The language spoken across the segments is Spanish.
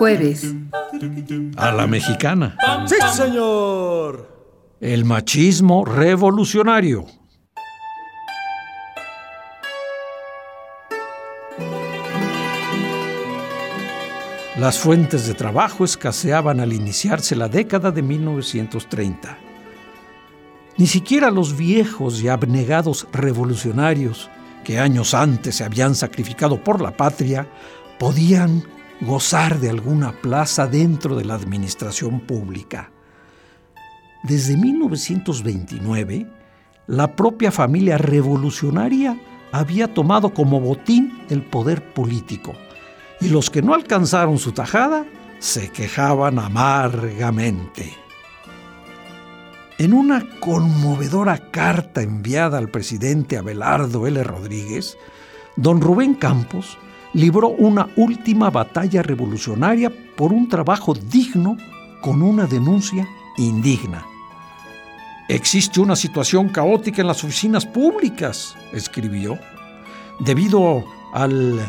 Jueves. A la mexicana. ¡Sí, señor! El machismo revolucionario. Las fuentes de trabajo escaseaban al iniciarse la década de 1930. Ni siquiera los viejos y abnegados revolucionarios que años antes se habían sacrificado por la patria podían gozar de alguna plaza dentro de la administración pública. Desde 1929, la propia familia revolucionaria había tomado como botín el poder político y los que no alcanzaron su tajada se quejaban amargamente. En una conmovedora carta enviada al presidente Abelardo L. Rodríguez, don Rubén Campos libró una última batalla revolucionaria por un trabajo digno con una denuncia indigna. Existe una situación caótica en las oficinas públicas, escribió, debido al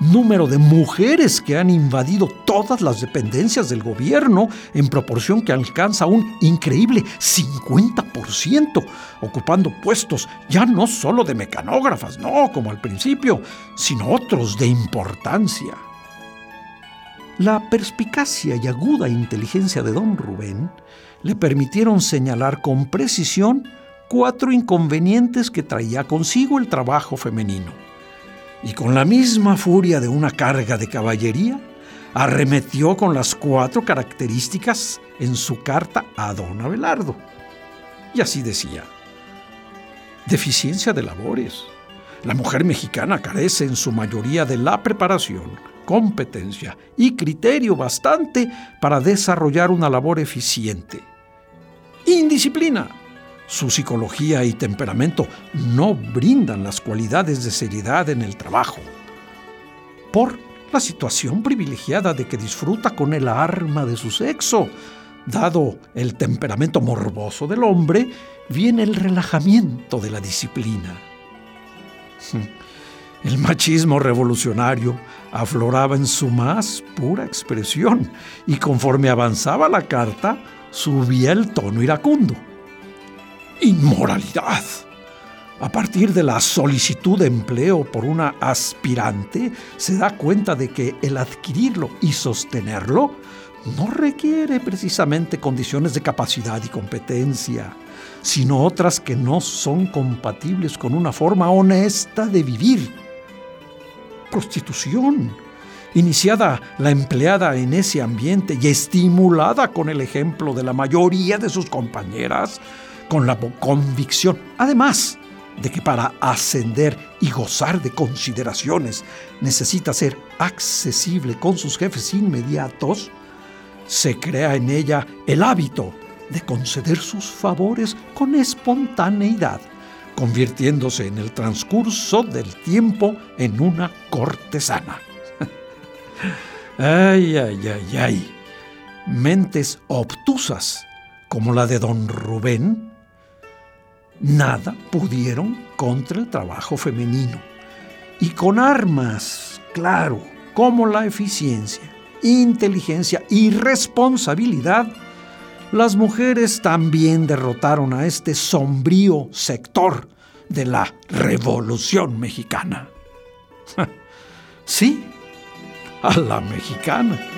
número de mujeres que han invadido todas las dependencias del gobierno en proporción que alcanza un increíble 50%, ocupando puestos ya no solo de mecanógrafas, no como al principio, sino otros de importancia. La perspicacia y aguda inteligencia de don Rubén le permitieron señalar con precisión cuatro inconvenientes que traía consigo el trabajo femenino. Y con la misma furia de una carga de caballería, arremetió con las cuatro características en su carta a don Abelardo. Y así decía, deficiencia de labores. La mujer mexicana carece en su mayoría de la preparación, competencia y criterio bastante para desarrollar una labor eficiente. Indisciplina. Su psicología y temperamento no brindan las cualidades de seriedad en el trabajo. Por la situación privilegiada de que disfruta con el arma de su sexo, dado el temperamento morboso del hombre, viene el relajamiento de la disciplina. El machismo revolucionario afloraba en su más pura expresión y conforme avanzaba la carta, subía el tono iracundo. Inmoralidad. A partir de la solicitud de empleo por una aspirante, se da cuenta de que el adquirirlo y sostenerlo no requiere precisamente condiciones de capacidad y competencia, sino otras que no son compatibles con una forma honesta de vivir. Prostitución, iniciada la empleada en ese ambiente y estimulada con el ejemplo de la mayoría de sus compañeras, con la convicción, además, de que para ascender y gozar de consideraciones necesita ser accesible con sus jefes inmediatos, se crea en ella el hábito de conceder sus favores con espontaneidad, convirtiéndose en el transcurso del tiempo en una cortesana. ay, ay, ay, ay. Mentes obtusas como la de don Rubén nada pudieron contra el trabajo femenino. Y con armas, claro, como la eficiencia, inteligencia y responsabilidad, las mujeres también derrotaron a este sombrío sector de la Revolución Mexicana. sí, a la mexicana.